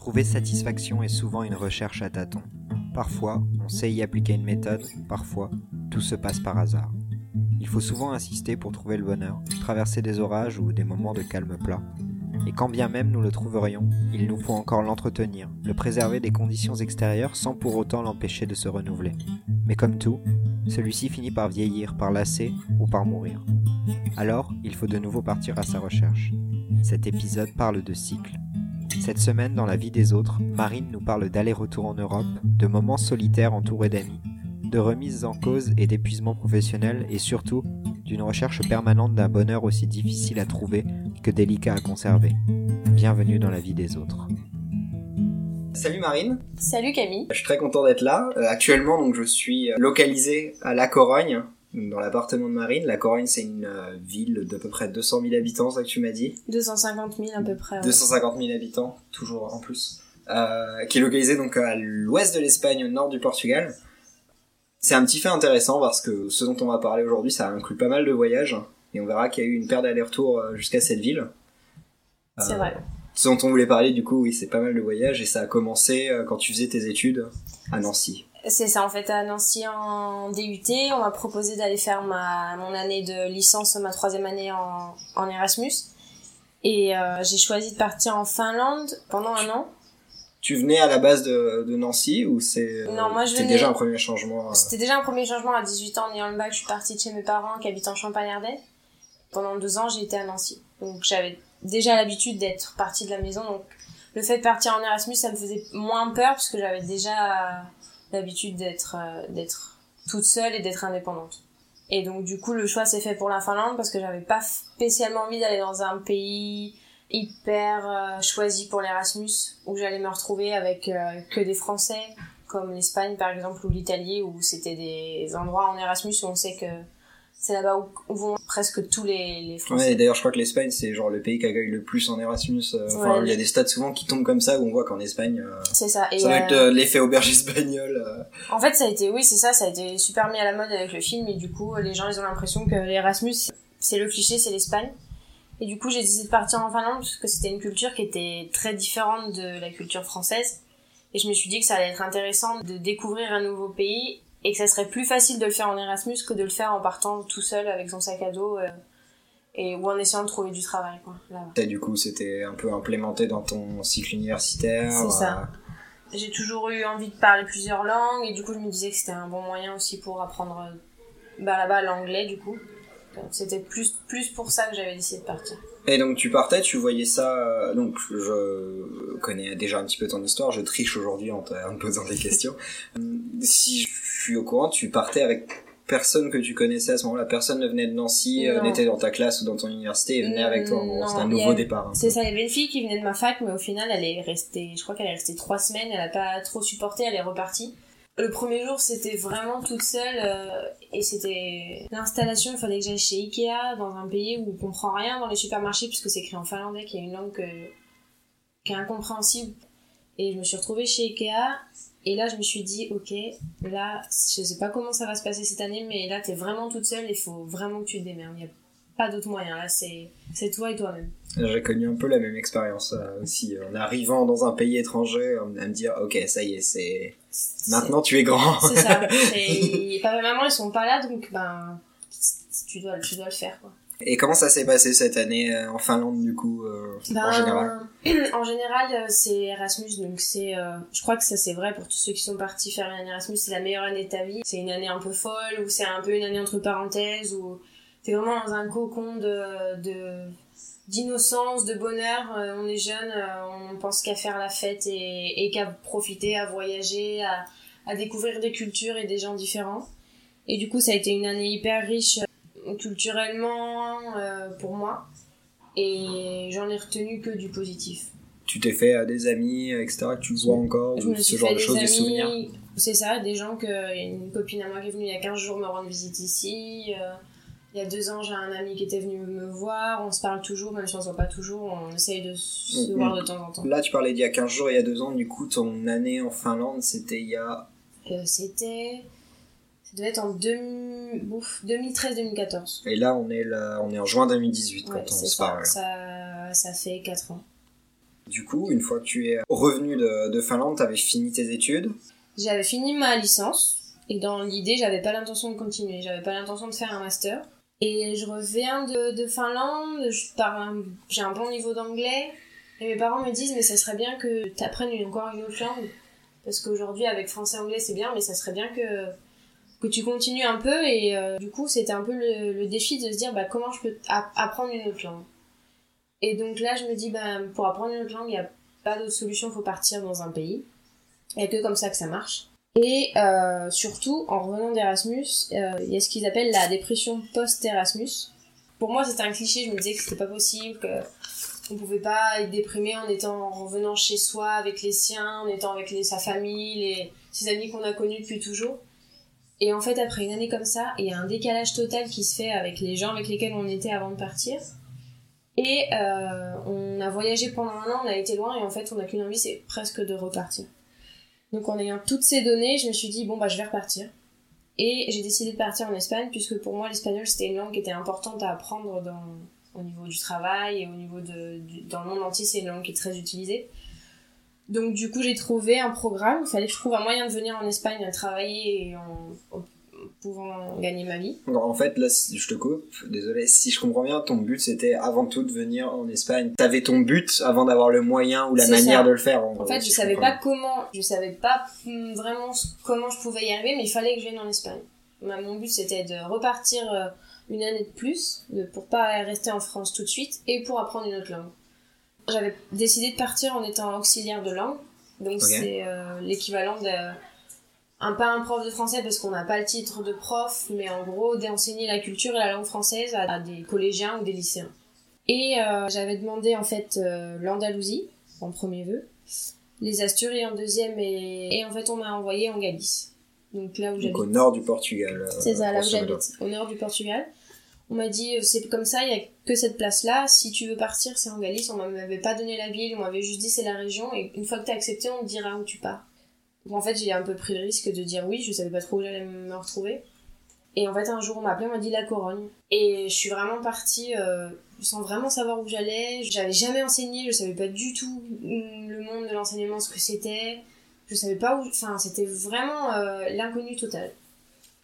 Trouver satisfaction est souvent une recherche à tâtons. Parfois, on sait y appliquer une méthode, parfois, tout se passe par hasard. Il faut souvent insister pour trouver le bonheur, traverser des orages ou des moments de calme plat. Et quand bien même nous le trouverions, il nous faut encore l'entretenir, le préserver des conditions extérieures sans pour autant l'empêcher de se renouveler. Mais comme tout, celui-ci finit par vieillir, par lasser ou par mourir. Alors, il faut de nouveau partir à sa recherche. Cet épisode parle de cycle. Cette semaine, dans la vie des autres, Marine nous parle d'aller-retour en Europe, de moments solitaires entourés d'amis, de remises en cause et d'épuisement professionnel et surtout d'une recherche permanente d'un bonheur aussi difficile à trouver que délicat à conserver. Bienvenue dans la vie des autres. Salut Marine. Salut Camille. Je suis très content d'être là. Euh, actuellement, donc, je suis localisé à La Corogne, dans l'appartement de Marine. La Corogne, c'est une euh, ville d'à peu près 200 000 habitants, ça que tu m'as dit. 250 000 à peu près. ouais. 250 000 habitants, toujours en plus. Euh, qui est localisé donc à l'ouest de l'Espagne, au nord du Portugal. C'est un petit fait intéressant parce que ce dont on va parler aujourd'hui, ça inclut pas mal de voyages. Et on verra qu'il y a eu une paire d'allers-retours euh, jusqu'à cette ville. C'est Euh, vrai. Ce dont on voulait parler, du coup, oui, c'est pas mal de voyages et ça a commencé quand tu faisais tes études à Nancy. C'est ça, en fait, à Nancy en DUT, on m'a proposé d'aller faire ma, mon année de licence, ma troisième année en, en Erasmus. Et euh, j'ai choisi de partir en Finlande pendant un an. Tu venais à la base de, de Nancy ou c'est euh, Non, moi, je c'était venais- déjà un premier changement euh, C'était déjà un premier changement à 18 ans en ayant le bac. Je suis partie de chez mes parents qui habitent en Champagne-Ardenne. Pendant deux ans, j'ai été à Nancy. Donc j'avais déjà l'habitude d'être partie de la maison. Donc le fait de partir en Erasmus, ça me faisait moins peur parce que j'avais déjà l'habitude d'être euh, d'être toute seule et d'être indépendante. Et donc du coup, le choix s'est fait pour la Finlande parce que j'avais pas spécialement envie d'aller dans un pays hyper euh, choisi pour l'Erasmus où j'allais me retrouver avec euh, que des Français comme l'Espagne par exemple ou l'Italie où c'était des endroits en Erasmus où on sait que c'est là-bas où, où vont presque tous les, les Ouais, Français. et d'ailleurs, je crois que l'Espagne, c'est genre le pays qui accueille le plus en Erasmus. euh, Enfin, Ouais. il y a des stats souvent qui tombent comme ça où on voit qu'en Espagne, euh, C'est ça. Et ça euh, être euh, l'effet auberge espagnol. euh. en fait, ça a été, oui, c'est ça, ça a été super mis à la mode avec le film et du coup, les gens, ils ont l'impression que l'Erasmus, c'est le cliché, c'est l'Espagne. Et du coup, j'ai décidé de partir en Finlande parce que c'était une culture qui était très différente de la culture française. Et je me suis dit que ça allait être intéressant de découvrir un nouveau pays et que ça serait plus facile de le faire en Erasmus que de le faire en partant tout seul avec son sac à dos euh, et ou en essayant de trouver du travail quoi. Et du coup, c'était un peu implémenté dans ton cycle universitaire. C'est ça. euh, J'ai toujours eu envie de parler plusieurs langues et du coup je me disais que c'était un bon moyen aussi pour apprendre euh, bah, là-bas l'anglais du coup. C'était plus, plus pour ça que j'avais décidé de partir. Et donc tu partais, tu voyais ça. euh, donc je connais déjà un petit peu ton histoire. Je triche aujourd'hui en te, en te posant des questions. Si je suis au courant, tu partais avec personne que tu connaissais à ce moment-là. Personne ne venait de Nancy, euh, n'était dans ta classe ou dans ton université et venait avec toi. Non, C'était un nouveau a- départ. peu. C'est ça, il y avait une fille qui venait de ma fac, mais au final, elle est restée, je crois qu'elle est restée trois semaines, elle a pas trop supporté, elle est repartie. Le premier jour, c'était vraiment toute seule, euh, et c'était l'installation, il fallait que j'aille chez Ikea, dans un pays où on comprend rien dans les supermarchés, puisque c'est écrit en finlandais, qui est une langue qui est incompréhensible. Et je me suis retrouvée chez Ikea, et là, je me suis dit, ok, là, je sais pas comment ça va se passer cette année, mais là, t'es vraiment toute seule, il faut vraiment que tu te démerdes. Il y a pas d'autre moyen, là, c'est c'est toi et toi-même. J'ai connu un peu la même expérience euh, aussi. En arrivant dans un pays étranger, à me dire, ok, ça y est, c'est maintenant tu es grand. C'est ça. Et papa et maman, ils sont pas là, donc ben, tu dois, tu dois le faire, quoi. Et comment ça s'est passé cette année euh, en Finlande du coup euh, Ben, en général? en général, euh, c'est Erasmus, donc c'est, euh, je crois que ça c'est vrai pour tous ceux qui sont partis faire un Erasmus, c'est la meilleure année de ta vie. C'est une année un peu folle, ou c'est un peu une année entre parenthèses, ou t'es vraiment dans un cocon de, d'innocence, de bonheur. Euh, on est jeune, euh, on pense qu'à faire la fête et, et qu'à profiter, à voyager, à, à découvrir des cultures et des gens différents. Et du coup, ça a été une année hyper riche euh, culturellement euh, pour moi. Et j'en ai retenu que du positif. Tu t'es fait des amis, etc. que tu vois encore ou me ce genre de choses, des souvenirs? Amis, c'est ça, des gens que une copine à moi qui est venue il y a 15 jours me rendre visite ici. euh, il y a deux ans, j'ai un ami qui était venu me voir. On se parle toujours, même si on se voit pas toujours. On essaye de se Mhm. voir de temps en temps. Là, tu parlais d'il y a 15 jours, il y a deux ans. Du coup, ton année en Finlande, c'était il y a Euh, C'était. Ça devait être en 2013-2014. Et là, on est là, on est en juin 2018 Ouais, quand on se ça. parle. ça. Ça fait 4 ans. Du coup, une fois que tu es revenu de, de Finlande, tu avais fini tes études? J'avais fini ma licence et dans l'idée, j'avais pas l'intention de continuer. J'avais pas l'intention de faire un master. Et je reviens de, de Finlande, j'ai un bon niveau d'anglais. Et mes parents me disent, mais ça serait bien que tu apprennes encore une autre langue. Parce qu'aujourd'hui, avec français-anglais, c'est bien, mais ça serait bien que, que tu continues un peu. Et euh, du coup, c'était un peu le, défi de se dire, bah, comment je peux apprendre une autre langue. Et donc là, je me dis, bah, pour apprendre une autre langue, il n'y a pas d'autre solution, il faut partir dans un pays. A que comme ça que ça marche. Et euh, surtout, en revenant d'Erasmus, euh, il y a ce qu'ils appellent la dépression post-Erasmus. Pour moi, c'était un cliché, je me disais que c'était pas possible, que on pouvait pas être déprimé en étant en revenant chez soi avec les siens, en étant avec sa famille, les, ses amis qu'on a connus depuis toujours. Et en fait, après une année comme ça, il y a un décalage total qui se fait avec les gens avec lesquels on était avant de partir. Et euh, on a voyagé pendant un an, on a été loin, et en fait, on n'a qu'une envie, c'est presque de repartir. Donc en ayant toutes ces données, je me suis dit, bon, bah je vais repartir. Et j'ai décidé de partir en Espagne, puisque pour moi, l'espagnol, c'était une langue qui était importante à apprendre dans, au niveau du travail et au niveau de... Dans le monde entier, c'est une langue qui est très utilisée. Donc du coup, j'ai trouvé un programme. Il fallait que je trouve un moyen de venir en Espagne travailler en, en pouvant gagner ma vie. En fait, là, je te coupe. Désolé. Si je comprends bien, ton but c'était avant tout de venir en Espagne. T'avais ton but avant d'avoir le moyen ou la manière ça. de le faire. En, en fait, je savais pas comment, je savais pas vraiment comment je pouvais y arriver, mais il fallait que je vienne en Espagne. Mon but c'était de repartir une année de plus, pour pas rester en France tout de suite, et pour apprendre une autre langue. J'avais décidé de partir en étant auxiliaire de langue, donc okay. c'est euh, l'équivalent de un pas un prof de français parce qu'on n'a pas le titre de prof, mais en gros d'enseigner la culture et la langue française à, à des collégiens ou des lycéens. Et euh, j'avais demandé en fait euh, l'Andalousie en premier vœu, les Asturies en deuxième et, et en fait on m'a envoyé en Galice. Donc là où j'habite. au nord du Portugal. C'est ça, là où j'habite, au nord du Portugal. On m'a dit c'est comme ça, il y a que cette place là. Si tu veux partir, c'est en Galice. On m'avait pas donné la ville, on m'avait juste dit c'est la région. Et une fois que t'as accepté, on te dira où tu pars. Donc en fait, j'ai un peu pris le risque de dire oui, je savais pas trop où j'allais me retrouver. Et en fait, un jour, on m'a appelé, on m'a dit la Corogne. Et je suis vraiment partie euh, sans vraiment savoir où j'allais. J'avais jamais enseigné, je savais pas du tout le monde de l'enseignement, ce que c'était. Je savais pas où. Enfin, c'était vraiment euh, l'inconnu total.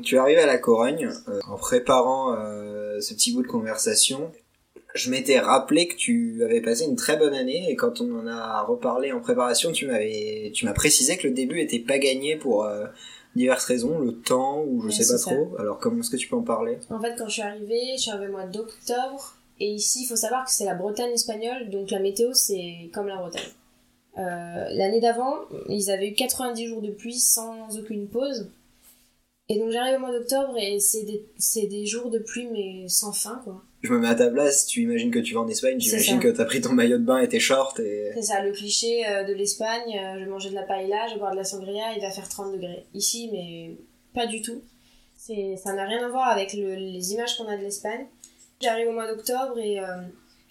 Tu es arrivé à la Corogne euh, en préparant ce petit bout de conversation je m'étais rappelé que tu avais passé une très bonne année et quand on en a reparlé en préparation, tu m'avais, tu m'as précisé que le début était pas gagné pour euh, diverses raisons, le temps ou je ouais, sais pas trop. Alors comment est-ce que tu peux en parler? En fait, quand je suis arrivée, je suis arrivée au mois d'octobre et ici, il faut savoir que c'est la Bretagne espagnole, donc la météo c'est comme la Bretagne. Euh, L'année d'avant, ils avaient eu 90 jours de pluie sans aucune pause. Et donc j'arrive au mois d'octobre et c'est des, des jours de pluie mais sans fin quoi je me mets à ta place, tu imagines que tu vas en Espagne, j'imagine que t'as pris ton maillot de bain et tes shorts et... C'est ça, le cliché euh, de l'Espagne, euh, je vais manger de la paella, je vais boire de la sangria, il va faire 30 degrés. Ici, mais pas du tout. Ça n'a rien à voir avec le, les images qu'on a de l'Espagne. J'arrive au mois d'octobre et, euh,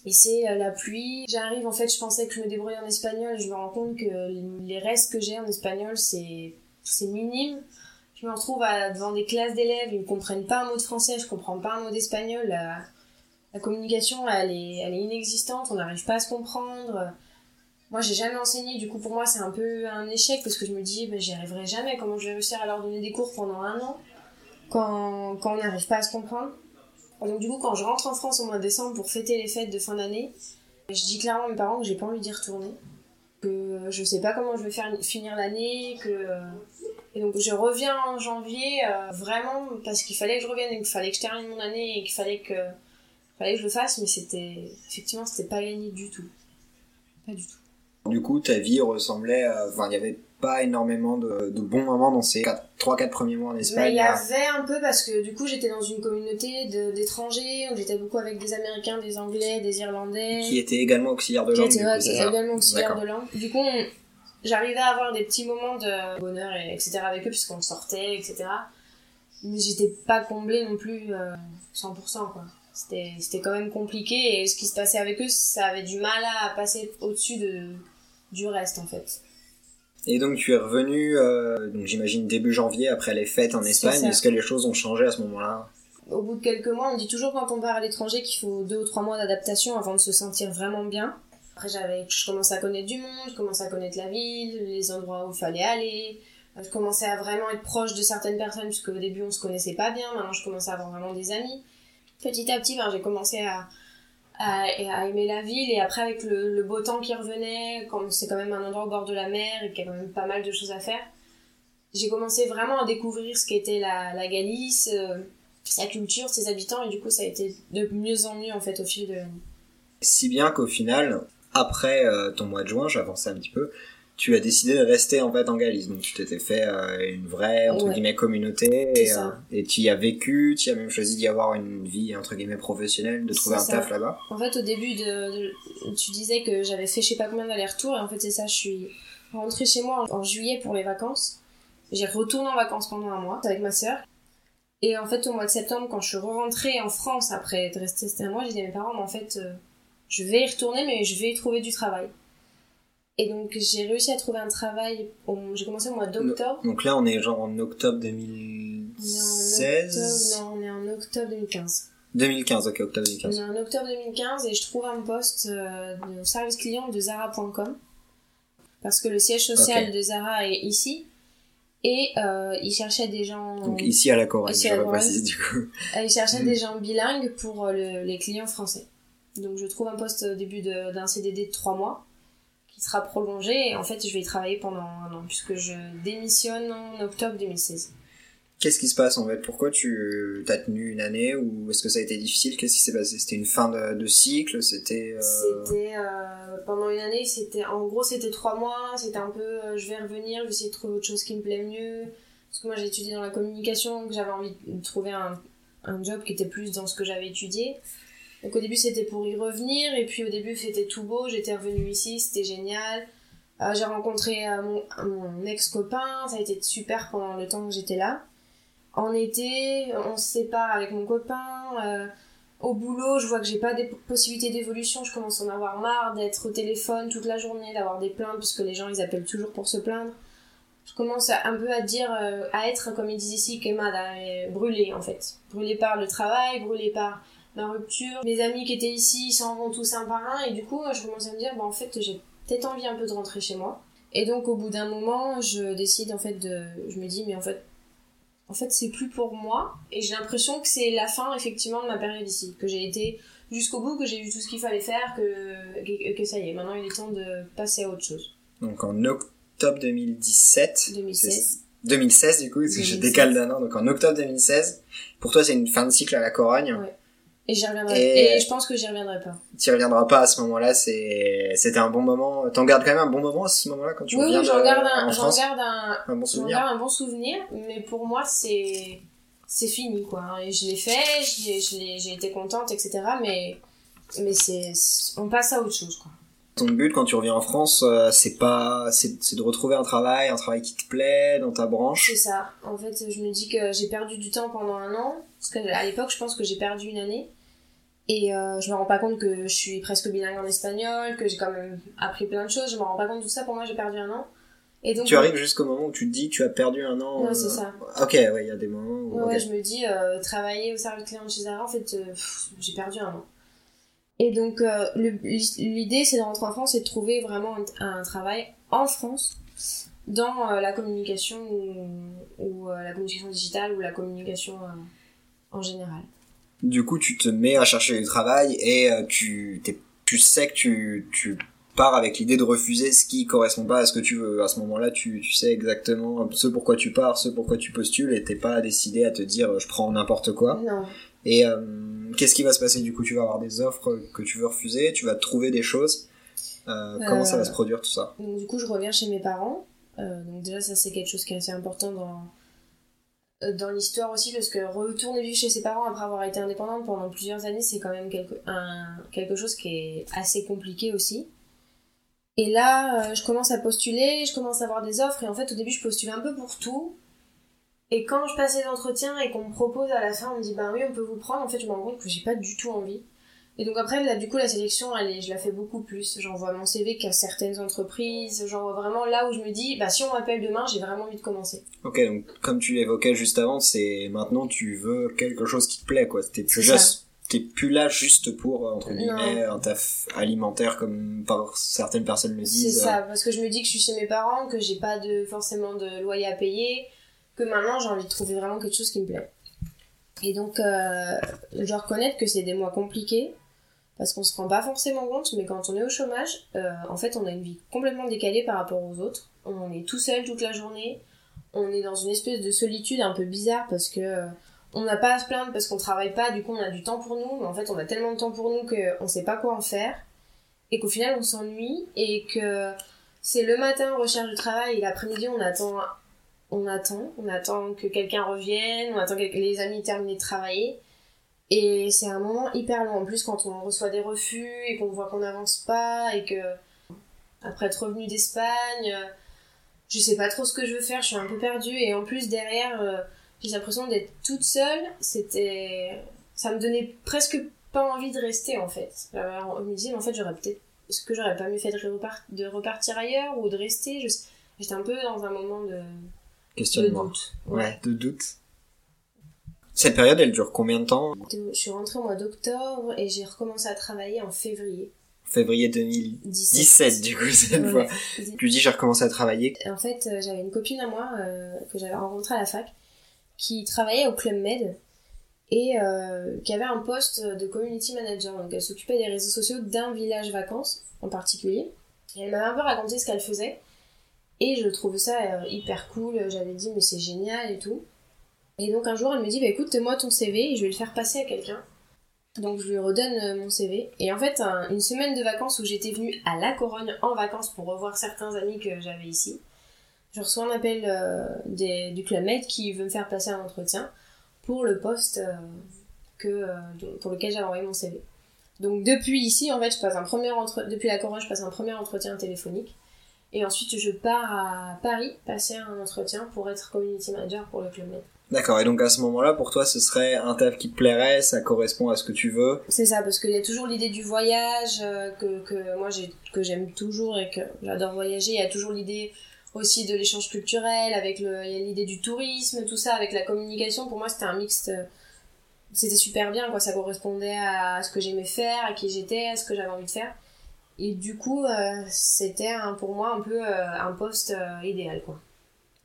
et c'est la pluie. J'arrive, en fait, je pensais que je me débrouillais en espagnol et je me rends compte que les restes que j'ai en espagnol, c'est, c'est minime. Je me retrouve à, devant des classes d'élèves, ils ne comprennent pas un mot de français, je comprends pas un mot d'espagnol. La communication elle est, elle est inexistante, on n'arrive pas à se comprendre. Moi j'ai jamais enseigné, du coup pour moi c'est un peu un échec parce que je me dis ben, j'y arriverai jamais, comment je vais réussir à leur donner des cours pendant un an quand, quand on n'arrive pas à se comprendre? Donc du coup quand je rentre en France au mois de décembre pour fêter les fêtes de fin d'année, je dis clairement à mes parents que j'ai pas envie d'y retourner, que je sais pas comment je vais faire finir l'année, que et donc je reviens en janvier euh, vraiment parce qu'il fallait que je revienne et qu'il fallait que je termine mon année et qu'il fallait que fallait que je le fasse, mais c'était effectivement c'était pas gagné du tout, pas du tout. Du coup, ta vie ressemblait, enfin, il y avait pas énormément de, de, bons moments dans ces 3-4 premiers mois en Espagne. il y avait un peu parce que du coup j'étais dans une communauté d'étrangers, j'étais beaucoup avec des Américains, des Anglais, des Irlandais. Qui étaient également auxiliaires de langue. Qui étaient également auxiliaires de langue. Du coup, j'arrivais à avoir des petits moments de bonheur, et, etc. avec eux puisqu'on sortait, etc. Mais j'étais pas comblée non plus euh, 100% quoi c'était quand même compliqué et ce qui se passait avec eux ça avait du mal à passer au-dessus de du reste en fait et donc tu es revenu euh, donc j'imagine début janvier après les fêtes en Espagne est-ce que les choses ont changé à ce moment-là? Au bout de quelques mois on dit toujours quand on part à l'étranger qu'il faut deux ou trois mois d'adaptation avant de se sentir vraiment bien Après, j'avais, je commençais à connaître du monde, je commençais à connaître la ville, les endroits où il fallait aller. Je commençais à vraiment être proche de certaines personnes, puisque au début on se connaissait pas bien. Maintenant, je commençais à avoir vraiment des amis. Petit à petit, ben, j'ai commencé à, aimer la ville. Et après, avec le, beau temps qui revenait, comme c'est quand même un endroit au bord de la mer et qu'il y a quand même pas mal de choses à faire, j'ai commencé vraiment à découvrir ce qu'était la, Galice, euh, sa culture, ses habitants. Et du coup, ça a été de mieux en mieux en fait au fil de. Si bien qu'au final, après euh, ton mois de juin, j'avançais un petit peu, tu as décidé de rester en fait en Galice. Donc tu t'étais fait euh, une vraie entre Ouais. guillemets communauté et, euh, et tu y as vécu, tu as même choisi d'y avoir une vie entre guillemets professionnelle, de trouver un ça. taf là-bas. En fait, au début, de, de- tu disais que j'avais fait je sais pas combien d'allers-retours, et en fait, c'est ça, je suis rentrée chez moi en, en juillet pour les vacances. J'ai retourné en vacances pendant un mois avec ma sœur. Et en fait, au mois de septembre, quand je suis rentrée en France après être restée restée un mois, j'ai dit à mes parents, mais en fait, euh, je vais y retourner, mais je vais y trouver du travail. Et donc, j'ai réussi à trouver un travail, j'ai commencé au mois d'octobre. Donc là, on est genre en octobre On est en 2016. octobre, non, on est en octobre 2015. 2015, ok, octobre On 2015. est en octobre 2015 et je trouve un poste euh, de service client de Zara.com parce que le siège social de Zara est ici et euh, ils cherchaient des gens Donc ici à la Ici je du coup. euh, ils cherchaient Mm. des gens bilingues pour euh, le- les clients français. Donc je trouve un poste au début d'un CDD de 3 mois sera prolongé et en fait je vais y travailler pendant un an puisque je démissionne en octobre 2016. Qu'est-ce qui se passe en fait? Pourquoi tu t'as tenu une année ou est-ce que ça a été difficile? Qu'est-ce qui s'est passé? C'était une fin de, de cycle? C'était euh, C'était euh, pendant une année, c'était en gros c'était trois mois, c'était un peu euh, je vais revenir, je vais essayer de trouver autre chose qui me plaît mieux. Parce que moi j'ai étudié dans la communication, donc j'avais envie de trouver un, un job qui était plus dans ce que j'avais étudié. Donc au début c'était pour y revenir, et puis au début c'était tout beau, j'étais revenue ici, c'était génial. Euh, j'ai rencontré euh, mon, ex-copain, ça a été super pendant le temps que j'étais là. En été, on se sépare avec mon copain. euh, au boulot, je vois que j'ai pas des possibilités d'évolution, je commence à en avoir marre d'être au téléphone toute la journée, d'avoir des plaintes, parce que les gens ils appellent toujours pour se plaindre. Je commence un peu à dire, à être, comme ils disent ici, quemada, brûlée en fait. Brûlée par le travail, brûlée par ma rupture. Mes amis qui étaient ici, ils s'en vont tous un par un, et du coup, je commence à me dire, bah en fait, j'ai peut-être envie un peu de rentrer chez moi. Et donc, au bout d'un moment, je décide en fait de. Je me dis, mais en fait, en fait, c'est plus pour moi. Et j'ai l'impression que c'est la fin, effectivement, de ma période ici. Que j'ai été jusqu'au bout, que j'ai vu tout ce qu'il fallait faire, que, que, que ça y est, maintenant il est temps de passer à autre chose. donc en octobre 2017. 2016. c'est- 2016 du coup, parce que je 2016. décale d'un an. Donc en octobre 2016. Pour toi, c'est une fin de cycle à la Corogne. Ouais. Et j'y reviendrai. Et- Et... je pense que j'y reviendrai pas. Tu reviendras pas à ce moment-là. C'est c'était un bon moment. T'en gardes quand même un bon moment à ce moment-là quand tu Oui, reviens oui, j'en de- garde un, en j'en garde un, Un bon souvenir. garde un bon souvenir, mais pour moi, c'est, c'est fini, quoi. Et je l'ai fait, l'ai- j'ai été contente, etc. Mais, mais c'est, on passe à autre chose, quoi. Ton but quand tu reviens en France, euh, c'est pas, c'est c'est de retrouver un travail, un travail qui te plaît dans ta branche. C'est ça. En fait, je me dis que j'ai perdu du temps pendant un an. Parce qu'à l'époque, je pense que j'ai perdu une année. Et euh, je me rends pas compte que je suis presque bilingue en espagnol, que j'ai quand même appris plein de choses. Je me rends pas compte de tout ça. Pour moi, j'ai perdu un an. Et donc, Tu arrives jusqu'au moment où tu te dis tu as perdu un an. Ouais, euh, c'est ça. Ok, ouais, il y a des moments. Où, Ouais, ok. ouais, je me dis, euh, travailler au service client chez Zara, en fait, euh, j'ai perdu un an. Et donc, euh, l'idée, c'est de rentrer en France et de trouver vraiment un, un travail en France dans euh, la communication ou, ou, euh, la communication digitale ou la communication euh, en général. Du coup, tu te mets à chercher du travail et euh, tu, tu sais que tu, tu pars avec l'idée de refuser ce qui correspond pas à ce que tu veux. À ce moment-là, tu, tu sais exactement ce pourquoi tu pars, ce pourquoi tu postules et t'es pas décidé à te dire euh, je prends n'importe quoi. Non. Et euh, qu'est-ce qui va se passer? Du coup Tu vas avoir des offres que tu veux refuser, tu vas trouver des choses. Euh, Comment ça va se produire tout ça? Donc, du coup, je reviens chez mes parents. Donc, déjà, ça, c'est quelque chose qui est assez important dans, dans l'histoire aussi, parce que retourner vivre chez ses parents après avoir été indépendante pendant plusieurs années, c'est quand même quelque, un, quelque chose qui est assez compliqué aussi. Et là, euh, je commence à postuler, je commence à avoir des offres, et en fait, au début, je postule un peu pour tout. Et quand je passe les entretiens et qu'on me propose à la fin, on me dit, ben oui, on peut vous prendre, en fait, je me rends compte que j'ai pas du tout envie. Et donc après, là, du coup, la sélection, elle est, je la fais beaucoup plus. J'envoie mon CV qu'à certaines entreprises. J'envoie vraiment là où je me dis, bah, si on m'appelle demain, j'ai vraiment envie de commencer. Ok, donc comme tu l'évoquais juste avant, c'est maintenant tu veux quelque chose qui te plaît, quoi. T'es plus C'est juste, t'es plus là juste pour entre guillemets un taf alimentaire comme par certaines personnes le C'est disent. ça, parce que je me dis que je suis chez mes parents, que j'ai pas de forcément de loyer à payer, que maintenant j'ai envie de trouver vraiment quelque chose qui me plaît. Et donc, euh, je dois reconnaître que c'est des mois compliqués, parce qu'on se rend pas forcément compte, mais quand on est au chômage, euh, en fait, on a une vie complètement décalée par rapport aux autres. On est tout seul toute la journée, on est dans une espèce de solitude un peu bizarre parce que euh, on n'a pas à se plaindre parce qu'on travaille pas, du coup on a du temps pour nous, mais en fait on a tellement de temps pour nous qu'on sait pas quoi en faire, et qu'au final on s'ennuie, et que c'est le matin recherche du travail, et l'après-midi on attend, on attend, on attend que quelqu'un revienne, on attend que les amis terminent de travailler, et c'est un moment hyper long. En plus quand on reçoit des refus, et qu'on voit qu'on n'avance pas, et que après être revenu d'Espagne, euh, je sais pas trop ce que je veux faire, je suis un peu perdue, et en plus derrière... euh, j'ai l'impression d'être toute seule. C'était, ça me donnait presque pas envie de rester en fait. Alors, je me disais, mais en fait, j'aurais peut-être, est-ce que j'aurais pas mieux fait de, repart- de repartir ailleurs ou de rester? J'étais un peu dans un moment de, de Questionnement. Ouais, de doute. Cette période, elle dure combien de temps Je suis rentrée au mois d'octobre et j'ai recommencé à travailler en février Février 2017, 17. du coup, cette Ouais. fois. Tu dis, j'ai recommencé à travailler. En fait, euh, j'avais une copine à moi euh, que j'avais rencontrée à la fac qui travaillait au Club Med et euh, qui avait un poste de community manager. Donc elle s'occupait des réseaux sociaux d'un village vacances en particulier. Et elle m'avait un peu raconté ce qu'elle faisait et je trouvais ça euh, hyper cool. J'avais dit mais c'est génial et tout. Et donc un jour elle me dit bah écoute moi ton CV et je vais le faire passer à quelqu'un. Donc je lui redonne euh, mon CV. Et en fait, un- une semaine de vacances où j'étais venue à La Corogne en vacances pour revoir certains amis que j'avais ici, je reçois un appel euh, du Club qui veut me faire passer un entretien pour le poste euh, que, pour lequel j'avais envoyé mon CV. Donc depuis ici, en fait, je passe un premier entre... depuis La Corogne, je passe un premier entretien téléphonique. Et ensuite, je pars à Paris passer un entretien pour être community manager pour le Club Med. D'accord, et donc à ce moment-là, pour toi, ce serait un taf qui te plairait, ça correspond à ce que tu veux? C'est ça, parce qu'il y a toujours l'idée du voyage, euh, que, que moi j'ai, que j'aime toujours et que j'adore voyager. Il y a toujours l'idée aussi de l'échange culturel, avec le, il y a l'idée du tourisme, tout ça, avec la communication. Pour moi, c'était un mixte. C'était super bien, quoi. Ça correspondait à ce que j'aimais faire, à qui j'étais, à ce que j'avais envie de faire. Et du coup, euh, c'était pour moi un peu euh, un poste euh, idéal, quoi.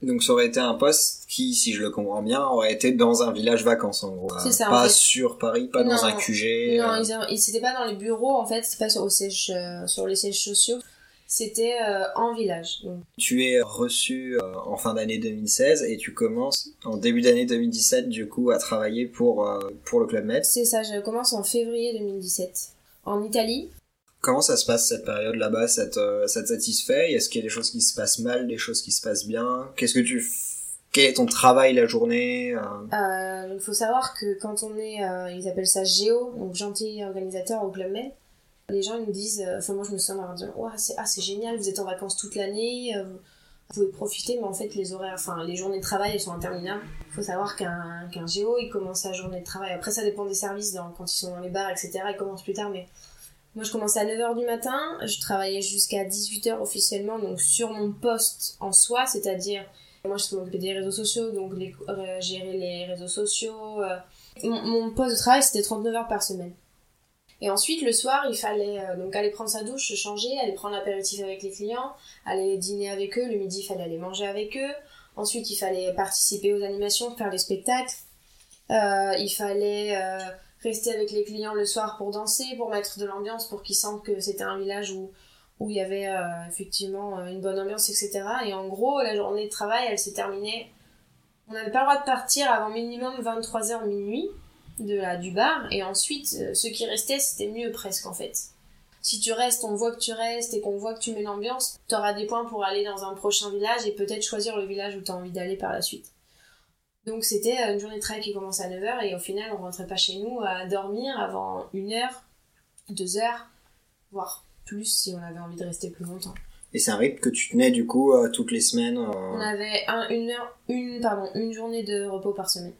Donc ça aurait été un poste qui, si je le comprends bien, aurait été dans un village vacances en gros. C'est ça, en Pas fait. sur Paris, pas dans un QG. Non, ils, c'était pas dans les bureaux, en fait, c'était pas sur, au siège, sur les sièges sociaux. C'était en village. Donc, Tu es reçu en fin d'année 2016 et tu commences en début d'année 2017 du coup à travailler pour, pour le Club Med. C'est ça, je commence en février 2017. En Italie, Comment ça se passe cette période là-bas ça te, ça te satisfait? Est-ce qu'il y a des choses qui se passent mal, des choses qui se passent bien? Qu'est-ce que tu... Quel est ton travail la journée euh, euh, il faut savoir que quand on est, euh, ils appellent ça Géo, donc gentil organisateur au Club Med, les gens ils nous disent, euh, enfin moi je me sens leur dire, Ouah, c'est ah, génial, vous êtes en vacances toute l'année, vous pouvez profiter, mais en fait les horaires, enfin les journées de travail elles sont interminables. Il faut savoir qu'un qu'un Géo il commence sa journée de travail, après ça dépend des services, quand ils sont dans les bars, etc. il commence plus tard, mais moi je commençais à 9h du matin, je travaillais jusqu'à 18h officiellement, donc sur mon poste en soi, c'est-à-dire moi, je m'occupais des réseaux sociaux, donc les, euh, gérer les réseaux sociaux. euh. Mon, poste de travail, c'était 39 heures par semaine. Et ensuite, le soir, il fallait euh, donc aller prendre sa douche, se changer, aller prendre l'apéritif avec les clients, aller dîner avec eux. Le midi, il fallait aller manger avec eux. Ensuite, il fallait participer aux animations, faire des spectacles. Il fallait rester avec les clients le soir pour danser, pour mettre de l'ambiance, pour qu'ils sentent que c'était un village où où il y avait euh, effectivement euh, une bonne ambiance, etc. Et en gros, la journée de travail, elle s'est terminée. On n'avait pas le droit de partir avant minimum 23h minuit de du bar. Et ensuite, euh, ceux qui restaient, c'était mieux presque en fait. Si tu restes, on voit que tu restes et qu'on voit que tu mets l'ambiance, t'auras des points pour aller dans un prochain village et peut-être choisir le village où t'as envie d'aller par la suite. Donc c'était euh, une journée de travail qui commençait à 9h et au final on rentrait pas chez nous à dormir avant une heure, deux heures, voire plus si on avait envie de rester plus longtemps. Et c'est un rythme que tu tenais du coup euh, toutes les semaines euh, On avait un, une heure, une, pardon, une journée de repos par semaine.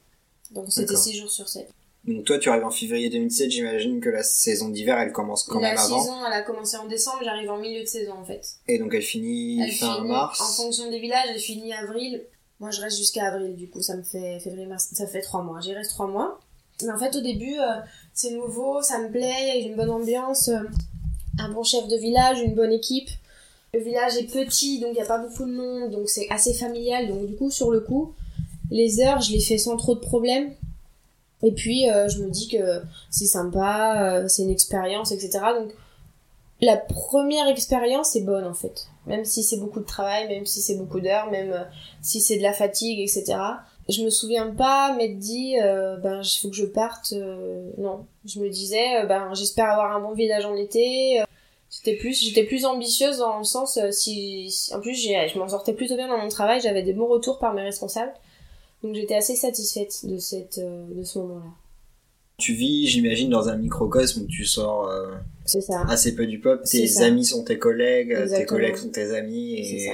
Donc c'était D'accord. 6 jours sur 7. Donc toi tu arrives en février 2017, j'imagine que la saison d'hiver elle commence quand La même avant. saison, elle a commencé en décembre, j'arrive en milieu de saison en fait. Et donc elle finit Elle fin finit, mars. En fonction des villages, elle finit avril. Moi je reste jusqu'à avril, du coup ça me fait février, mars, ça fait 3 mois. J'y reste 3 mois. Mais en fait, au début, euh, c'est nouveau, ça me plaît, il y a une bonne ambiance, euh, un bon chef de village, une bonne équipe. Le village est petit, donc il n'y a pas beaucoup de monde, donc c'est assez familial. Donc du coup, sur le coup, les heures, je les fais sans trop de problèmes. Et puis, euh, je me dis que c'est sympa, c'est une expérience, etc. Donc, la première expérience est bonne, en fait. Même si c'est beaucoup de travail, même si c'est beaucoup d'heures, même euh, si c'est de la fatigue, etc. Je me souviens pas m'être dit, euh, ben, il faut que je parte. euh, non. Je me disais, euh, ben, j'espère avoir un bon village en été. J'étais plus, j'étais plus ambitieuse dans le sens, si, en plus, je m'en sortais plutôt bien dans mon travail, j'avais des bons retours par mes responsables. Donc j'étais assez satisfaite de cette, de ce moment-là. Tu vis, j'imagine, dans un microcosme où tu sors euh, ça. assez peu du peuple. Tes ça. amis sont tes collègues, tes Exactement. collègues sont tes amis. Et, ça.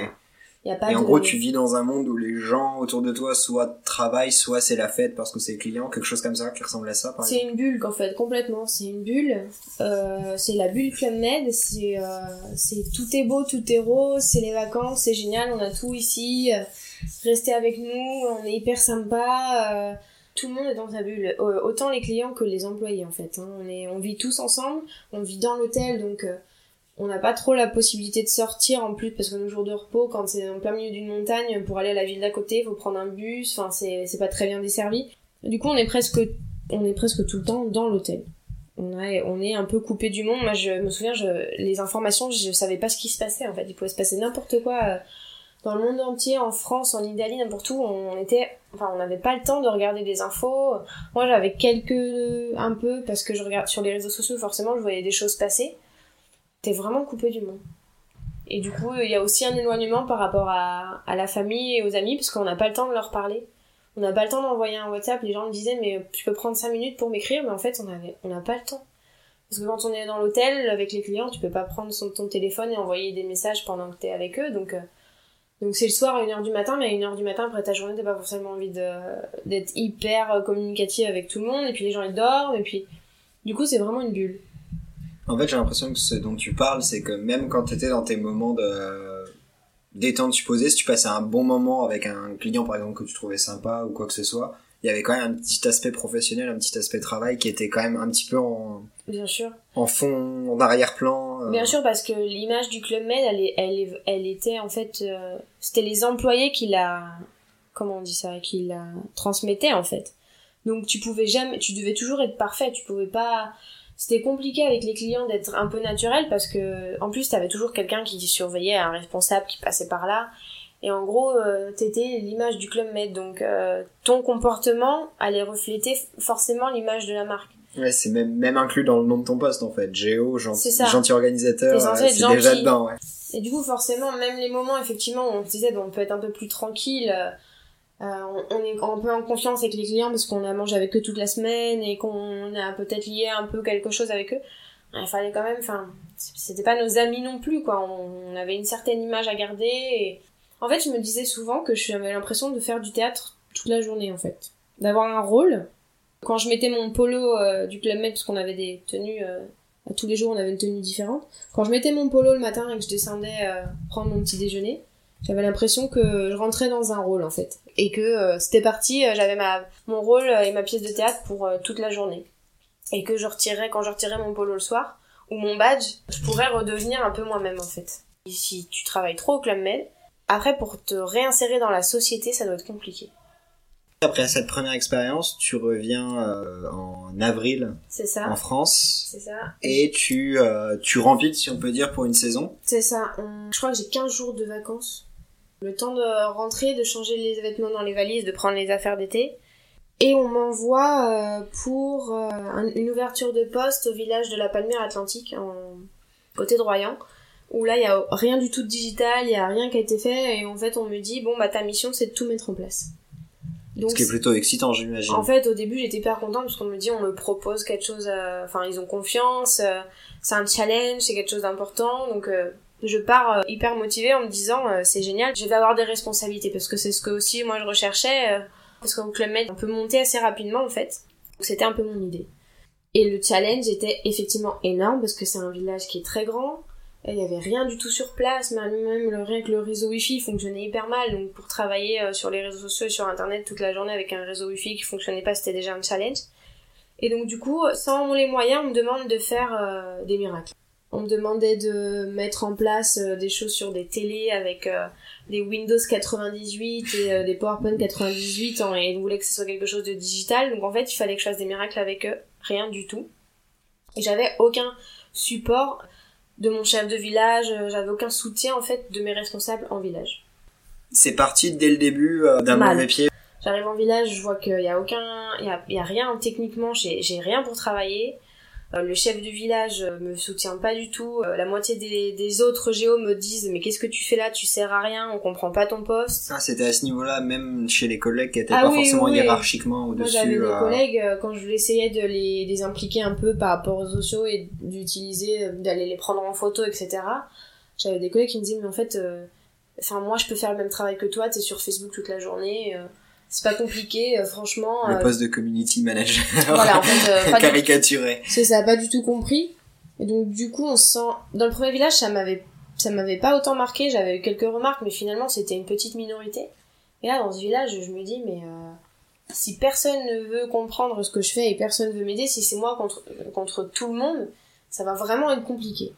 Y a pas et en gros, tu vis dans un monde où les gens autour de toi soit travaillent, soit c'est la fête parce que c'est client, quelque chose comme ça qui ressemble à ça, C'est une bulle, en fait, complètement. C'est une bulle. Euh, c'est la bulle Club Med. C'est, euh, tout est beau, tout est rose. C'est les vacances, c'est génial. On a tout ici. Euh, Restez avec nous. On est hyper sympa. Tout le monde est dans sa bulle. Euh, autant les clients que les employés, en fait. hein. On est, on vit tous ensemble. On vit dans l'hôtel, donc. euh, on n'a pas trop la possibilité de sortir en plus parce que nos jours de repos, quand c'est en plein milieu d'une montagne, pour aller à la ville d'à côté, faut prendre un bus. Enfin, c'est, pas très bien desservi. Du coup, on est presque on est presque tout le temps dans l'hôtel. On, a- on est un peu coupé du monde. Moi, je me souviens, je, les informations, je savais pas ce qui se passait en fait. Il pouvait se passer n'importe quoi euh, dans le monde entier, en France, en Italie, n'importe où. On était, enfin, on n'avait pas le temps de regarder des infos. Moi, j'avais quelques, un peu, parce que je regarde sur les réseaux sociaux, forcément, je voyais des choses passer. T'es vraiment coupé du monde. Et du coup, il y a aussi un éloignement par rapport à, la famille et aux amis, parce qu'on n'a pas le temps de leur parler. On n'a pas le temps d'envoyer un WhatsApp. Les gens me disaient, mais tu peux prendre 5 minutes pour m'écrire, mais en fait, on avait, on n'a pas le temps. Parce que quand on est dans l'hôtel avec les clients, tu peux pas prendre ton téléphone et envoyer des messages pendant que t'es avec eux. Donc, euh, donc c'est le soir à 1h du matin, mais à 1h du matin, après ta journée, t'as pas forcément envie d'être hyper euh, communicatif avec tout le monde. Et puis les gens, ils dorment. Et puis, du coup, c'est vraiment une bulle. En fait, j'ai l'impression que ce dont tu parles, c'est que même quand tu étais dans tes moments de détente supposée, si tu passais un bon moment avec un client, par exemple, que tu trouvais sympa ou quoi que ce soit, il y avait quand même un petit aspect professionnel, un petit aspect travail qui était quand même un petit peu en, Bien sûr. en fond, en arrière-plan. euh. Bien sûr, parce que l'image du Club Med, elle, elle était en fait. euh, C'était les employés qui la. Comment on dit ça Qui la transmettaient en fait. Donc tu pouvais jamais. Tu devais toujours être parfait. Tu pouvais pas. C'était compliqué avec les clients d'être un peu naturel parce que. En plus, t'avais toujours quelqu'un qui surveillait, un responsable qui passait par là. Et en gros, euh, t'étais l'image du Club Med. Donc euh, ton comportement allait refléter forcément l'image de la marque. Ouais, c'est même, même inclus dans le nom de ton poste, en fait. Géo, gentil, organisateur, euh, c'est déjà gentil. dedans, ouais. Et du coup, forcément, même les moments, effectivement, où on se disait, on peut être un peu plus tranquille, euh, euh, on, on est un peu en confiance avec les clients parce qu'on a mangé avec eux toute la semaine et qu'on a peut-être lié un peu quelque chose avec eux. Il fallait quand même, enfin, c'était pas nos amis non plus, quoi. On, on avait une certaine image à garder et... En fait, je me disais souvent que j'avais l'impression de faire du théâtre toute la journée, en fait. D'avoir un rôle. Quand je mettais mon polo euh, du Club Med, parce qu'on avait des tenues... euh, tous les jours, on avait une tenue différente. Quand je mettais mon polo le matin et que je descendais euh, prendre mon petit déjeuner, j'avais l'impression que je rentrais dans un rôle en fait. Et que c'était parti, j'avais ma mon rôle et ma pièce de théâtre pour toute la journée. Et que je retirais, quand je retirais mon polo le soir, ou mon badge, je pourrais redevenir un peu moi-même en fait. Et si tu travailles trop au Club Med, après pour te réinsérer dans la société, ça doit être compliqué. Après cette première expérience, tu reviens euh, en avril ça en France C'est ça. et tu, euh, tu remplis, si on peut dire, pour une saison. C'est ça. On- Je crois que j'ai 15 jours de vacances. Le temps de rentrer, de changer les vêtements dans les valises, de prendre les affaires d'été. Et on m'envoie euh, pour euh, un- une ouverture de poste au village de la Palmyre Atlantique, en côté de Royan. Où là, il y a rien du tout de digital, il y a rien qui a été fait. Et en fait, on me dit, bon, bah ta mission, c'est de tout mettre en place. Donc, Ce qui est plutôt excitant, j'imagine. en fait, au début, j'étais hyper contente parce qu'on me dit on me propose quelque chose. euh, Enfin, ils ont confiance. euh, c'est un challenge, c'est quelque chose d'important. Donc, euh, je pars euh, hyper motivée en me disant euh, c'est génial. Je vais avoir des responsabilités parce que c'est ce que aussi moi je recherchais. euh, parce qu'au Club Med, on peut monter assez rapidement en fait. Donc, c'était un peu mon idée. Et le challenge était effectivement énorme parce que c'est un village qui est très grand. Il y avait rien du tout sur place, même le, rien que le réseau wifi fonctionnait hyper mal. Donc pour travailler euh, sur les réseaux sociaux et sur internet toute la journée avec un réseau wifi qui fonctionnait pas, c'était déjà un challenge. Et donc du coup, sans les moyens, on me demande de faire euh, des miracles. On me demandait de mettre en place euh, des choses sur des télés avec des Windows 98 et des PowerPoint 98 en, et ils voulaient que ce soit quelque chose de digital. Donc en fait, il fallait que je fasse des miracles avec eux. Rien du tout. Et j'avais aucun support de mon chef de village, j'avais aucun soutien en fait de mes responsables en village. C'est parti dès le début d'un mauvais pied? J'arrive en village, je vois qu'il y a aucun, il y a, y a, rien techniquement, j'ai rien pour travailler. Euh, le chef du village euh, me soutient pas du tout. Euh, la moitié des, des autres géos me disent mais qu'est-ce que tu fais là? Tu sers à rien, on comprend pas ton poste. Ah, c'était à ce niveau-là, même chez les collègues qui étaient ah pas forcément hiérarchiquement au-dessus. Moi j'avais des collègues quand je essayais de les, les impliquer un peu par rapport aux sociaux et d'utiliser, d'aller les prendre en photo, etc. J'avais des collègues qui me disaient mais en fait, enfin moi je peux faire le même travail que toi, t'es sur Facebook toute la journée c'est pas compliqué, euh, franchement. Le euh, poste de community manager. voilà, en fait, euh, caricaturé. Ça, pas du tout compris. Et donc du coup, on sent. Dans le premier village, ça m'avait, ça m'avait pas autant marqué. J'avais eu quelques remarques, mais finalement, c'était une petite minorité. Et là, dans ce village, je me dis, mais si personne ne veut comprendre ce que je fais et personne veut m'aider, si c'est moi contre contre tout le monde, ça va vraiment être compliqué.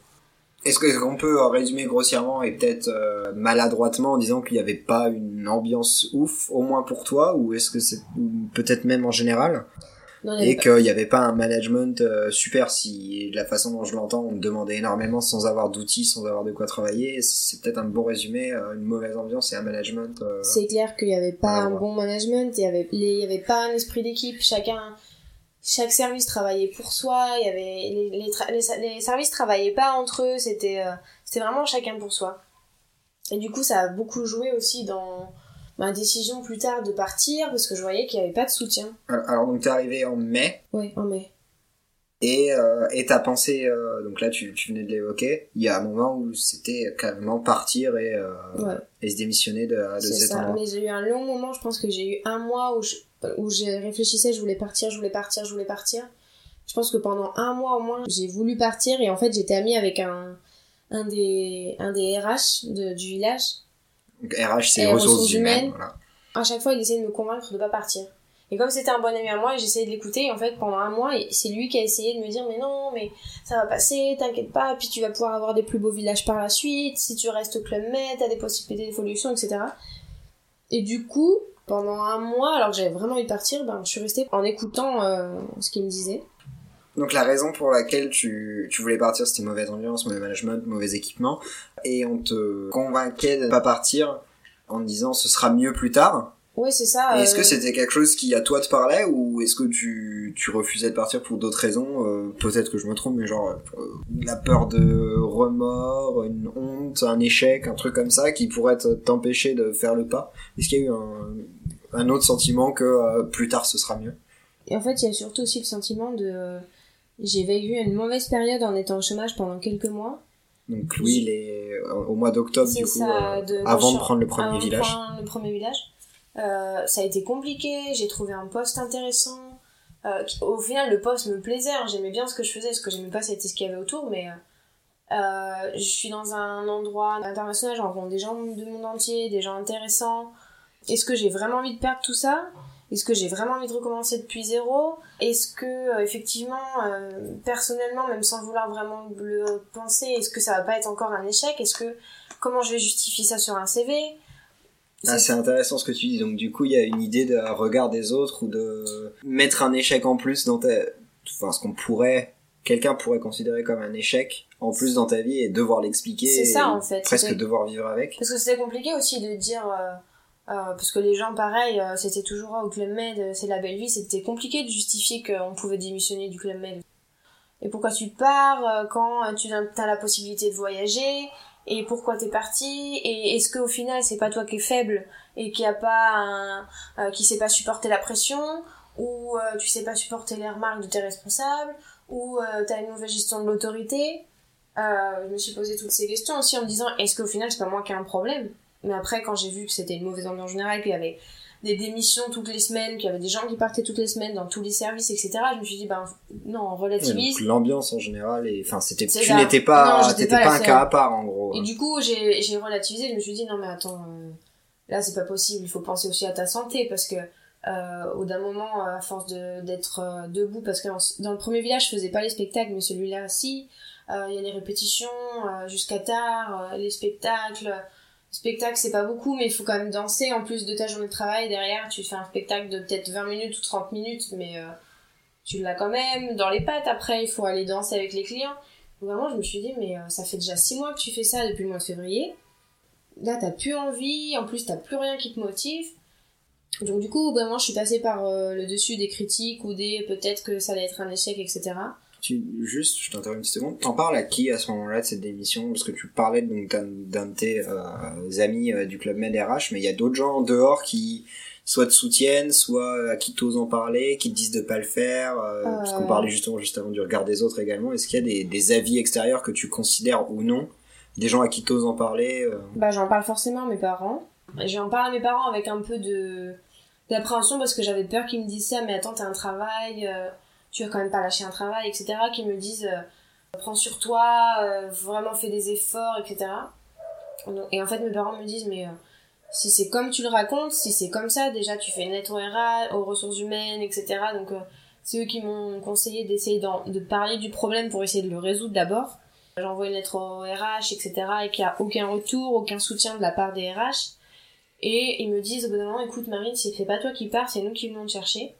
Est-ce qu'on peut résumer grossièrement et peut-être euh, maladroitement en disant qu'il n'y avait pas une ambiance ouf, au moins pour toi, ou est-ce que c'est peut-être même en général? Et qu'il n'y avait pas un management euh, super si de la façon dont je l'entends on me demandait énormément sans avoir d'outils sans avoir de quoi travailler c'est peut-être un bon résumé euh, une mauvaise ambiance et un management c'est clair qu'il n'y avait pas un bon management il y avait il y avait pas un esprit d'équipe chacun chaque service travaillait pour soi, il y avait les, les, les, services travaillaient pas entre eux, c'était euh, c'était vraiment chacun pour soi. Et du coup, ça a beaucoup joué aussi dans ma décision plus tard de partir parce que je voyais qu'il n'y avait pas de soutien. Alors donc t'es arrivé en mai. Oui, en mai. Et euh, et t'as pensé euh, donc là tu, tu venais de l'évoquer, il y a un moment où c'était carrément partir et euh, et se démissionner de, de cet ça. Mais j'ai eu un long moment, je pense que j'ai eu un mois où je où j'ai réfléchissais, je voulais partir, je voulais partir, je voulais partir. Je pense que pendant un mois au moins, j'ai voulu partir et en fait, j'étais amie avec un, un des, un des RH de, du village. Donc, RH, c'est ressources, humaines. À chaque fois, il essayait de me convaincre de pas partir. Et comme c'était un bon ami à moi, j'essayais de l'écouter. Et en fait, pendant un mois, c'est lui qui a essayé de me dire, mais non, mais ça va passer, t'inquiète pas, puis tu vas pouvoir avoir des plus beaux villages par la suite. Si tu restes au Club Med, t'as des possibilités d'évolution, etc. Et du coup, pendant un mois, alors que j'avais vraiment envie de partir, ben, je suis restée en écoutant euh, ce qu'il me disait. Donc la raison pour laquelle tu, tu voulais partir, c'était mauvaise ambiance, mauvais management, mauvais équipement, et on te convainquait de ne pas partir en te disant ce sera mieux plus tard. Oui, c'est ça. Est-ce que euh, c'était quelque chose qui à toi te parlait ou est-ce que tu, tu refusais de partir pour d'autres raisons euh, Peut-être que je me trompe, mais genre la peur de remords, une honte, un échec, un truc comme ça qui pourrait t'empêcher de faire le pas? Est-ce qu'il y a eu un, un autre sentiment que euh, plus tard ce sera mieux. Et en fait, il y a surtout aussi le sentiment de j'ai vécu une mauvaise période en étant au chômage pendant quelques mois. Donc lui, il est au mois d'octobre du coup, euh, avant de prendre le premier village. le premier village. Euh, ça a été compliqué. J'ai trouvé un poste intéressant. Euh, au final, le poste me plaisait. Hein, j'aimais bien ce que je faisais. Ce que j'aimais pas, c'était ce qu'il y avait autour. Mais euh, je suis dans un endroit international. Je rencontre des gens du monde entier, des gens intéressants. Est-ce que j'ai vraiment envie de perdre tout ça? Est-ce que j'ai vraiment envie de recommencer depuis zéro? Est-ce que euh, effectivement, euh, personnellement, même sans vouloir vraiment le penser, est-ce que ça va pas être encore un échec? Est-ce que comment je vais justifier ça sur un CV ah, c'est intéressant ce que tu dis. Donc du coup, il y a une idée de regard des autres ou de mettre un échec en plus dans ta, enfin ce qu'on pourrait, quelqu'un pourrait considérer comme un échec en plus dans ta vie et devoir l'expliquer. C'est ça en fait. Presque devoir vivre avec. Parce que c'était compliqué aussi de dire. Euh, euh, parce que les gens, pareil, euh, c'était toujours au Club Med, euh, c'est la belle vie, c'était compliqué de justifier qu'on pouvait démissionner du Club Med. Et pourquoi tu pars quand tu as la possibilité de voyager et pourquoi t'es parti et est-ce qu'au final c'est pas toi qui es faible et qui a pas un, qui sait pas supporter la pression ou tu sais pas supporter les remarques de tes responsables ou t'as une mauvaise gestion de l'autorité? Je me suis posé toutes ces questions aussi en me disant est-ce qu'au final c'est pas moi qui ai un problème? Mais après, quand j'ai vu que c'était une mauvaise ambiance générale, qu'il y avait des démissions toutes les semaines, qu'il y avait des gens qui partaient toutes les semaines dans tous les services, etc. Je me suis dit, ben non, relativise. L'ambiance en général, et enfin, c'était, tu n'étais pas, t'étais pas, un cas à part en gros. Et du coup, j'ai relativisé. Je me suis dit, non mais attends, euh, là c'est pas possible. Il faut penser aussi à ta santé parce que Euh, au d'un moment, à force d'être euh, debout, parce que dans, le premier village, je faisais pas les spectacles, mais celui-là, si. Euh, il y a les répétitions jusqu'à tard, les spectacles. Spectacle, c'est pas beaucoup, mais il faut quand même danser en plus de ta journée de travail. Derrière, tu fais un spectacle de peut-être 20 minutes ou 30 minutes, mais tu l'as quand même dans les pattes. Après, il faut aller danser avec les clients. Vraiment, je me suis dit, mais ça fait déjà 6 mois que tu fais ça depuis le mois de février. Là, t'as plus envie, en plus, t'as plus rien qui te motive donc du coup, vraiment, je suis passée par euh, le dessus des critiques ou des peut-être que ça allait être un échec, etc. Tu, juste, je t'interromps une petite seconde. T'en parles à qui à ce moment-là de cette démission? Parce que tu parlais donc d'un de tes euh, amis euh, du club Med RH, mais il y a d'autres gens dehors qui soit te soutiennent, soit à qui t'oses en parler, qui te disent de pas le faire. Parce qu'on parlait justement juste avant du regard des autres également. Est-ce qu'il y a des, des, avis extérieurs que tu considères ou non? Des gens à qui t'oses en parler Bah j'en parle forcément à mes parents. J'en parle à mes parents avec un peu de d'appréhension parce que j'avais peur qu'ils me disent ça, mais attends, t'as un travail, euh, tu vas quand même pas lâcher un travail, etc. Qu'ils me disent, euh, prends sur toi, euh, vraiment fais des efforts, etc. Et en fait, mes parents me disent, mais si c'est comme tu le racontes, si c'est comme ça, déjà tu fais une lettre au aux ressources humaines, etc. Donc c'est eux qui m'ont conseillé d'essayer de parler du problème pour essayer de le résoudre d'abord. J'envoie une lettre au RH, etc. et qu'il n'y a aucun retour, aucun soutien de la part des RH. Et ils me disent au bout d'un moment, écoute Marine, c'est pas toi qui pars, c'est nous qui venons te chercher.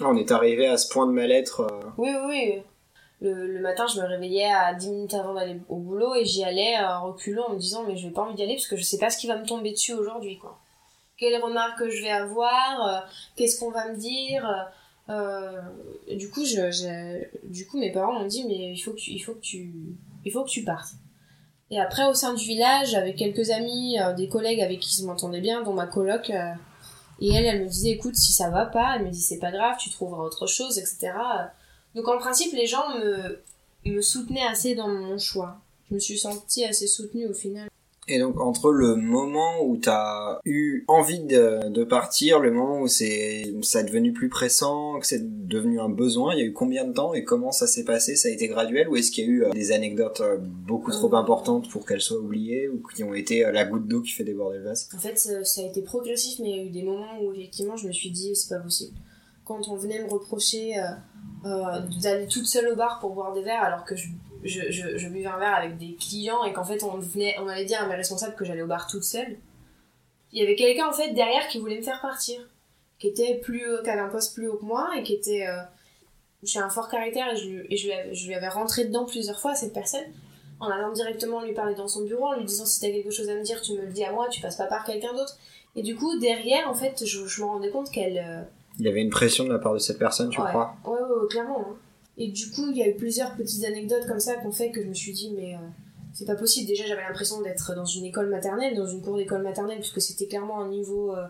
Ah, on est arrivé à ce point de mal-être. Euh. Oui, oui, oui. Le, le, matin, je me réveillais à 10 minutes avant d'aller au boulot et j'y allais en reculant en me disant, mais je vais pas envie d'y aller parce que je sais pas ce qui va me tomber dessus aujourd'hui, quoi. Quelles remarques je vais avoir, euh, qu'est-ce qu'on va me dire. Euh, du coup, je, du coup, mes parents m'ont dit, mais il faut que tu, il faut que tu, il faut que tu partes. Et après, au sein du village, avec quelques amis, euh, des collègues avec qui je m'entendais bien, dont ma coloc, euh, et elle, elle me disait, écoute, si ça va pas, elle me dit, c'est pas grave, tu trouveras autre chose, etc. Donc en principe, les gens me, me soutenaient assez dans mon choix. Je me suis sentie assez soutenue au final. Et donc entre le moment où t'as eu envie de, de, partir, le moment où c'est ça est devenu plus pressant, que c'est devenu un besoin, il y a eu combien de temps et comment ça s'est passé? Ça a été graduel ou est-ce qu'il y a eu euh, des anecdotes euh, beaucoup trop importantes pour qu'elles soient oubliées ou qui ont été euh, la goutte d'eau qui fait déborder le vase? En fait, ça a été progressif, mais il y a eu des moments où effectivement je me suis dit c'est pas possible. Quand on venait me reprocher d'aller toute seule au bar pour boire des verres alors que je je, je, je, buvais un verre avec des clients et qu'en fait on venait on allait dire à mes responsables que j'allais au bar toute seule. Il y avait quelqu'un en fait derrière qui voulait me faire partir qui était plus qui avait un poste plus haut que moi et qui était euh, j'ai un fort caractère et, je, et je, lui avais, je lui avais rentré dedans plusieurs fois à cette personne en allant directement lui parler dans son bureau en lui disant si t'as quelque chose à me dire tu me le dis à moi tu passes pas par quelqu'un d'autre. Et du coup derrière en fait je, je me rendais compte qu'elle euh, il y avait une pression de la part de cette personne tu crois? Ouais, ouais, clairement hein. Et du coup, il y a eu plusieurs petites anecdotes comme ça qu'on fait que je me suis dit, mais euh, c'est pas possible. Déjà, j'avais l'impression d'être dans une école maternelle, dans une cour d'école maternelle, puisque c'était clairement un niveau, euh,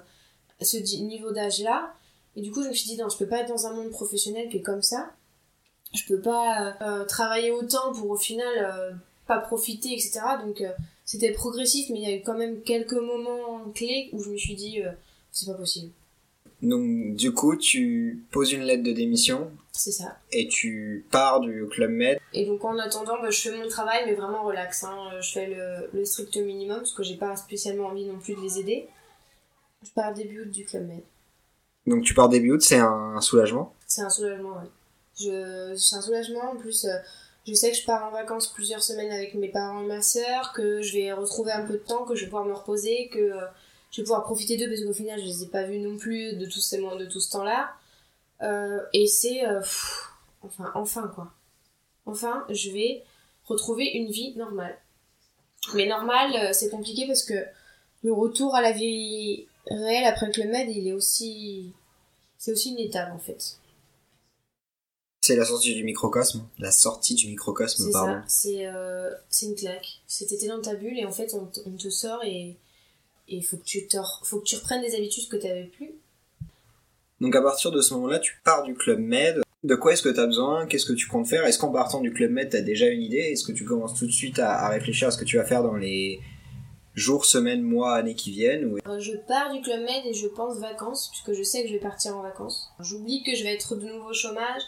ce niveau d'âge-là. Et du coup, je me suis dit, non, je peux pas être dans un monde professionnel qui est comme ça. Je peux pas euh, travailler autant pour au final pas profiter, etc. Donc, c'était progressif, mais il y a eu quand même quelques moments clés où je me suis dit, c'est pas possible. Donc, du coup, tu poses une lettre de démission. C'est ça. Et tu pars du Club Med. Et donc, en attendant, bah, je fais mon travail, mais vraiment relax. Hein. Je fais le, strict minimum, parce que j'ai pas spécialement envie non plus de les aider. Je pars début août du Club Med. Donc, tu pars début août, c'est un, soulagement C'est un soulagement. Je, c'est un soulagement. En plus, euh, je sais que je pars en vacances plusieurs semaines avec mes parents et ma soeur, que je vais retrouver un peu de temps, que je vais pouvoir me reposer, que euh, je vais pouvoir profiter d'eux parce qu'au final je les ai pas vus non plus de tout, ces, de tout ce temps-là. Euh, et c'est... Euh, enfin, enfin quoi. Enfin, je vais retrouver une vie normale. Mais normale, euh, c'est compliqué parce que le retour à la vie réelle après le Med, il est aussi... C'est aussi une étape en fait. C'est la sortie du microcosme. La sortie du microcosme, pardon. C'est ça, c'est une claque. C'est t'étais dans ta bulle et en fait on, on te sort et et il faut que tu faut que tu reprennes des habitudes que tu n'avais plus. Donc à partir de ce moment-là, tu pars du club med. De quoi est-ce que tu as besoin? Qu'est-ce que tu comptes faire? Est-ce qu'en partant du club med, tu as déjà une idée? Est-ce que tu commences tout de suite à, réfléchir à ce que tu vas faire dans les jours, semaines, mois, années qui viennent ou... Euh, je pars du club med et je pense vacances, puisque je sais que je vais partir en vacances. J'oublie que je vais être de nouveau au chômage,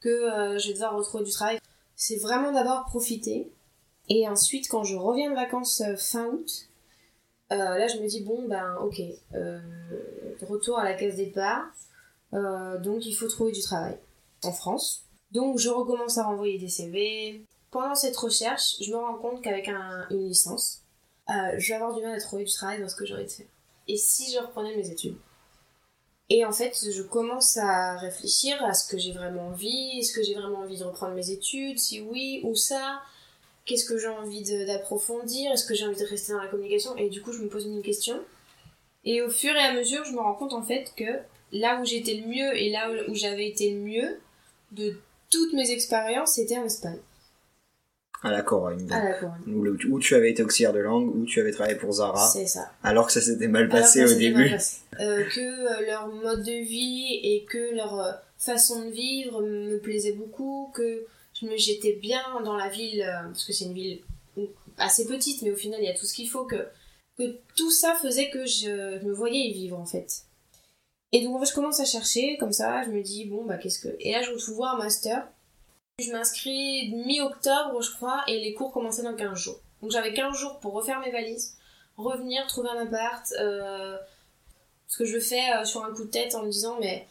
que euh, je vais devoir retrouver du travail. C'est vraiment d'abord profiter. Et ensuite, quand je reviens de vacances euh, fin août, Euh, là, je me dis, bon, ben, ok, euh, retour à la case départ. Euh, donc, il faut trouver du travail en France. Donc, je recommence à renvoyer des CV. Pendant cette recherche, je me rends compte qu'avec un, une licence, je vais avoir du mal à trouver du travail dans ce que j'ai envie de faire. Et si je reprenais mes études? Et en fait, je commence à réfléchir à ce que j'ai vraiment envie. Est-ce que j'ai vraiment envie de reprendre mes études? Si oui, ou ça? Qu'est-ce que j'ai envie d'approfondir Est-ce que j'ai envie de rester dans la communication Et du coup, je me pose une question. Et au fur et à mesure, je me rends compte en fait que là où j'étais le mieux et là où j'avais été le mieux de toutes mes expériences, c'était en Espagne, À la Corogne. à la Corogne. Où, tu avais été auxiliaire de langue, où tu avais travaillé pour Zara, C'est ça. alors que ça s'était mal Alors passé que au début. mal passé. Euh, que euh, leur mode de vie et que leur euh, façon de vivre me plaisait beaucoup, que j'étais bien dans la ville, euh, parce que c'est une ville assez petite, mais au final il y a tout ce qu'il faut, que, que tout ça faisait que je, me voyais y vivre en fait. Et donc en fait, je commence à chercher comme ça, je me dis bon bah qu'est-ce que... Et là je retrouve un master. Je m'inscris mi-octobre je crois et les cours commençaient dans 15 jours. Donc j'avais 15 jours pour refaire mes valises, revenir, trouver un appart, euh, ce que je fais euh, sur un coup de tête en me disant mais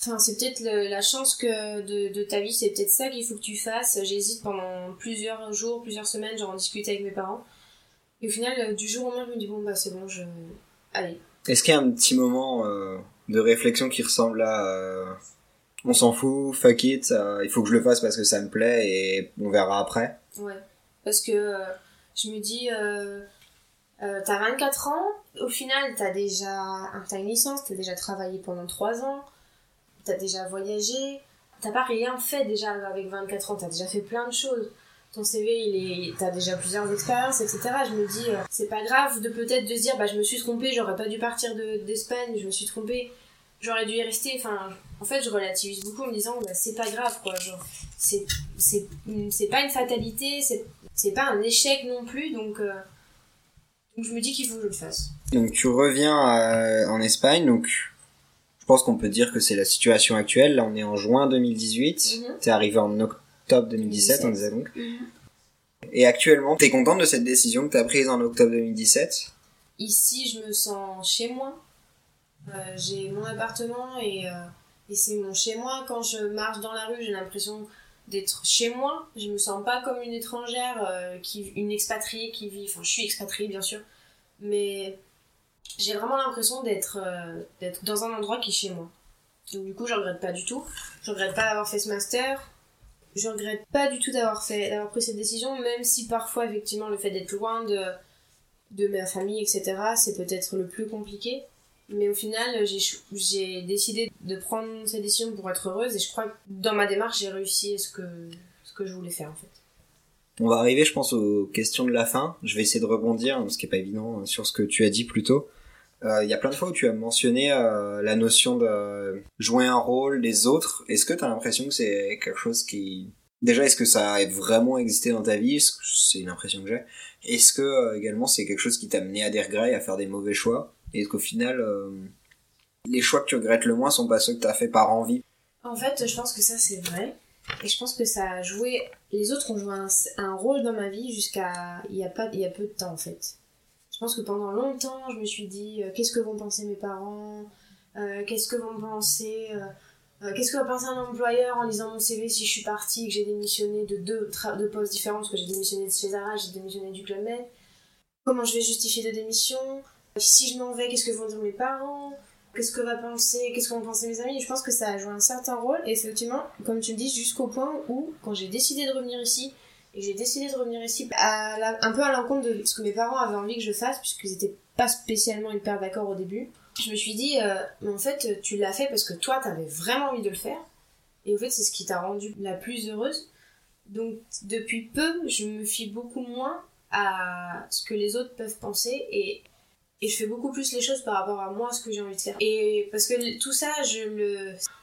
enfin c'est peut-être la chance que de, de ta vie c'est peut-être ça qu'il faut que tu fasses. J'hésite pendant plusieurs jours plusieurs semaines j'en discute avec mes parents. Et au final euh, du jour au lendemain je me dis bon bah c'est bon je allez. Est-ce qu'il y a un petit moment euh, de réflexion qui ressemble à euh, on s'en fout, fuck it, euh, il faut que je le fasse parce que ça me plaît et on verra après? Ouais. Parce que je me dis t'as 24 ans au final t'as déjà t'as une licence t'as déjà travaillé pendant 3 ans t'as déjà voyagé t'as pas rien fait déjà avec 24 ans t'as déjà fait plein de choses. Ton CV il est t'as déjà plusieurs expériences etc je me dis euh, c'est pas grave de peut-être de se dire bah je me suis trompée j'aurais pas dû partir de- d'Espagne je me suis trompée. J'aurais dû y rester enfin en fait je relativise beaucoup en me disant bah, c'est pas grave quoi genre c'est c'est c'est pas une fatalité c'est c'est pas un échec non plus donc euh, donc je me dis qu'il faut que je le fasse. Donc tu reviens euh, en Espagne, donc je pense qu'on peut dire que c'est la situation actuelle. Là, on est en juin 2018. Mhm. T'es arrivé en octobre 2017, on 2017. disait donc. Et actuellement, t'es contente de cette décision que t'as prise en octobre 2017 Ici, je me sens chez moi. Euh, j'ai mon appartement et, euh, et c'est mon chez moi. Quand je marche dans la rue, j'ai l'impression d'être chez moi. Je me sens pas comme une étrangère, euh, qui, une expatriée qui vit. Enfin, je suis expatriée, bien sûr. Mais j'ai vraiment l'impression d'être euh, d'être dans un endroit qui est chez moi. Donc, du coup, je regrette pas du tout. Je regrette pas d'avoir fait ce master. Je regrette pas du tout d'avoir d'avoir pris cette décision, même si parfois, effectivement, le fait d'être loin de de ma famille, etc., c'est peut-être le plus compliqué. Mais au final, j'ai décidé de prendre cette décision pour être heureuse et je crois que dans ma démarche, j'ai réussi ce que, ce que je voulais faire en fait. On va arriver, je pense, aux questions de la fin. Je vais essayer de rebondir, ce qui est pas évident, euh, sur ce que tu as dit plus tôt. Euh, Il y a plein de fois où tu as mentionné euh, la notion de jouer un rôle des autres. Est-ce que tu as l'impression que c'est quelque chose qui... Déjà, est-ce que ça a vraiment existé dans ta vie? C'est une impression que j'ai? Est-ce que euh, également c'est quelque chose qui t'a mené à des regrets, à faire des mauvais choix? Et qu'au final, les choix que tu regrettes le moins sont pas ceux que tu as fait par envie? En fait, je pense que ça c'est vrai. Et je pense que ça a joué. Les autres ont joué un, un rôle dans ma vie jusqu'à. Il y, a il y a peu de temps en fait. Je pense que pendant longtemps, je me suis dit euh, qu'est-ce que vont penser mes parents Euh, Qu'est-ce que vont penser. euh, Qu'est-ce que va penser un employeur en lisant mon CV si je suis partie, que j'ai démissionné de deux, deux postes différents, parce que j'ai démissionné de chez Zara, j'ai démissionné du Club Med. Comment je vais justifier de démission Si je m'en vais, qu'est-ce que vont dire mes parents? Qu'est-ce que va penser Qu'est-ce penser mes amis? Je pense que ça a joué un certain rôle, et effectivement, comme tu le dis, jusqu'au point où, quand j'ai décidé de revenir ici, et j'ai décidé de revenir ici à un peu à l'encontre de ce que mes parents avaient envie que je fasse, puisqu'ils étaient pas spécialement hyper d'accord au début, je me suis dit, euh, mais en fait, tu l'as fait parce que toi, t'avais vraiment envie de le faire. Et au fait, c'est ce qui t'a rendue la plus heureuse. Donc, depuis peu, je me fie beaucoup moins à ce que les autres peuvent penser et, je fais beaucoup plus les choses par rapport à moi, ce que j'ai envie de faire. Et parce que tout ça,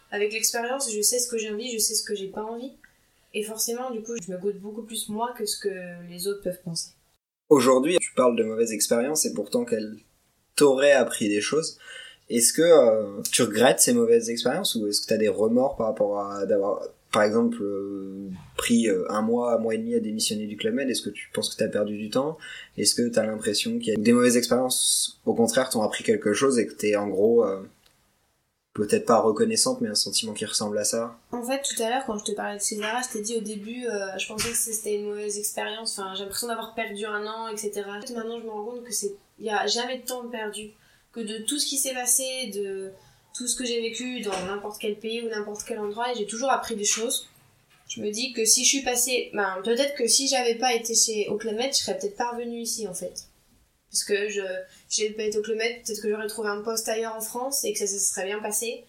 avec l'expérience, je sais ce que j'ai envie, je sais ce que j'ai pas envie. Et forcément, du coup, je me goûte beaucoup plus moi que ce que les autres peuvent penser. Aujourd'hui, tu parles de mauvaises expériences et pourtant qu'elles t'auraient appris des choses. Est-ce que euh, tu regrettes ces mauvaises expériences ou est-ce que tu as des remords par rapport à d'avoir par exemple, euh, pris euh, un mois, un mois et demi à démissionner du Club Med? Est-ce que tu penses que tu as perdu du temps? Est-ce que tu as l'impression qu'il y a des mauvaises expériences? Au contraire, t'ont appris quelque chose et que t'es en gros peut-être pas reconnaissante, mais un sentiment qui ressemble à ça En fait, tout à l'heure, quand je te parlais de César, je t'ai dit au début, euh, je pensais que c'était une mauvaise expérience. J'ai l'impression d'avoir perdu un an, etc. Maintenant, je me rends compte que c'est, il y a jamais de temps perdu, que de tout ce qui s'est passé, de tout ce que j'ai vécu dans n'importe quel pays ou n'importe quel endroit, et j'ai toujours appris des choses. Je me dis que si je suis passée, ben peut-être que si j'avais pas été chez Oclemet, je serais peut-être pas revenue ici en fait. Parce que je, j'ai pas été au Med, peut-être que j'aurais trouvé un poste ailleurs en France et que ça se serait bien passé.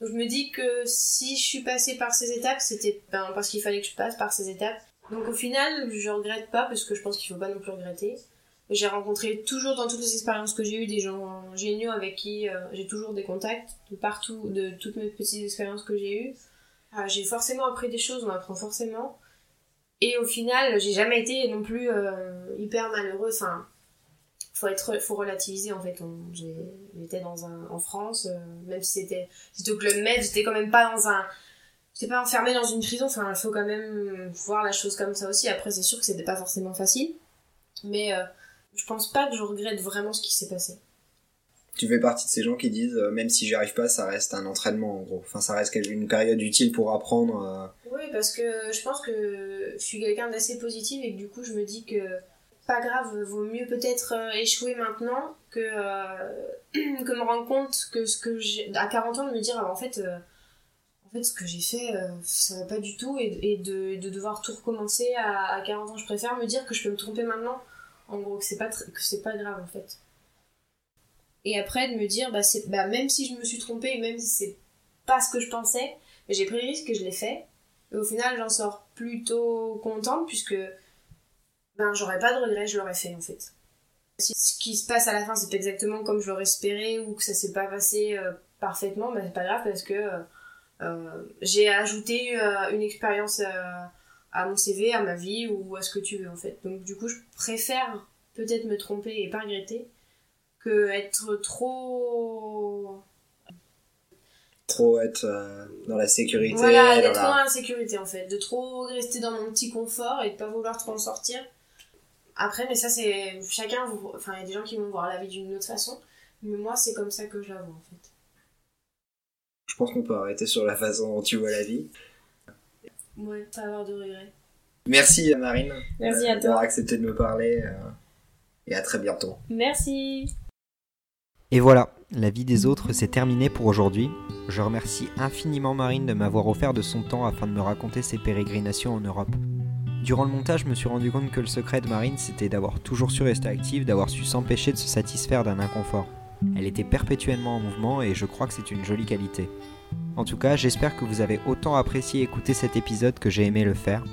Donc je me dis que si je suis passée par ces étapes, c'était ben, parce qu'il fallait que je passe par ces étapes. Donc au final, je regrette pas parce que je pense qu'il faut pas non plus regretter. J'ai rencontré toujours dans toutes les expériences que j'ai eues des gens géniaux avec qui euh, j'ai toujours des contacts de partout, de toutes mes petites expériences que j'ai eues. Euh, j'ai forcément appris des choses, on apprend forcément. Et au final, j'ai jamais été non plus euh, hyper malheureuse. Enfin, faut être faut relativiser en fait. J'étais dans un en France euh, même si c'était c'était au club med j'étais quand même pas dans un j'étais pas enfermée dans une prison. Enfin il faut quand même voir la chose comme ça aussi. Après c'est sûr que c'était pas forcément facile. Mais euh, je pense pas que je regrette vraiment ce qui s'est passé. Tu fais partie de ces gens qui disent euh, même si j'y arrive pas ça reste un entraînement en gros. Enfin ça reste une période utile pour apprendre euh. oui parce que je pense que je suis quelqu'un d'assez positif et que du coup je me dis que pas grave, vaut mieux peut-être euh, échouer maintenant que, euh, que me rendre compte que ce que j'ai à 40 ans de me dire en fait euh, en fait ce que j'ai fait ça va pas du tout et, et de, de, devoir tout recommencer à, à, 40 ans. Je préfère me dire que je peux me tromper maintenant en gros que c'est pas que c'est pas grave en fait. Et après de me dire bah, c'est, bah même si je me suis trompée même si c'est pas ce que je pensais j'ai pris le risque que je l'ai fait. Et au final j'en sors plutôt contente puisque ben j'aurais pas de regrets, je l'aurais fait en fait. Si ce qui se passe à la fin c'est pas exactement comme je l'aurais espéré ou que ça s'est pas passé euh, parfaitement, ben c'est pas grave parce que euh, euh j'ai ajouté euh, une expérience à mon CV, à ma vie ou à ce que tu veux en fait. Donc du coup je préfère peut-être me tromper et pas regretter que être trop trop être dans la sécurité. Voilà, d'être trop dans la sécurité en fait, de trop rester dans mon petit confort et de pas vouloir trop en sortir. Après, mais ça, c'est. Chacun. Enfin, il y a des gens qui vont voir la vie d'une autre façon. Mais moi, c'est comme ça que je la vois, en fait. Je pense qu'on peut arrêter sur la façon dont tu vois la vie. Ouais, pas avoir de regrets. Merci, Marine. Merci à toi. D'avoir accepté de me parler. Euh, et à très bientôt. Merci. Et voilà, la vie des autres, c'est terminé pour aujourd'hui. Je remercie infiniment Marine de m'avoir offert de son temps afin de me raconter ses pérégrinations en Europe. Durant le montage, je me suis rendu compte que le secret de Marine, c'était d'avoir toujours su rester active, d'avoir su s'empêcher de se satisfaire d'un inconfort. Elle était perpétuellement en mouvement et je crois que c'est une jolie qualité. En tout cas, j'espère que vous avez autant apprécié écouter cet épisode que j'ai aimé le faire.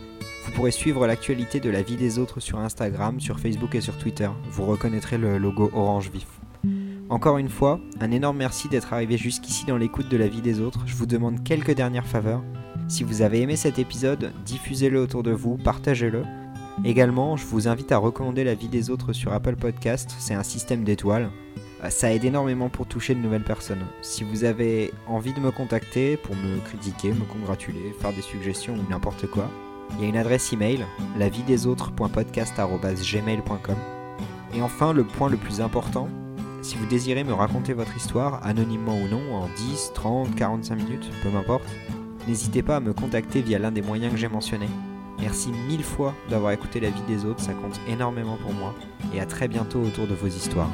Vous pourrez suivre l'actualité de la vie des autres sur Instagram, sur Facebook et sur Twitter. Vous reconnaîtrez le logo orange vif. Encore une fois, un énorme merci d'être arrivé jusqu'ici dans l'écoute de la vie des autres. Je vous demande quelques dernières faveurs. Si vous avez aimé cet épisode, diffusez-le autour de vous, partagez-le. Également, je vous invite à recommander la vie des autres sur Apple Podcast, c'est un système d'étoiles. Euh, ça aide énormément pour toucher de nouvelles personnes. Si vous avez envie de me contacter pour me critiquer, me congratuler, faire des suggestions ou n'importe quoi, il y a une adresse email, lavidesautres.podcast.gmail.com. Et enfin, le point le plus important, si vous désirez me raconter votre histoire, anonymement ou non, en 10, 30, 45 minutes, peu m'importe, n'hésitez pas à me contacter via l'un des moyens que j'ai mentionnés. Merci mille fois d'avoir écouté la vie des autres, ça compte énormément pour moi, et à très bientôt autour de vos histoires.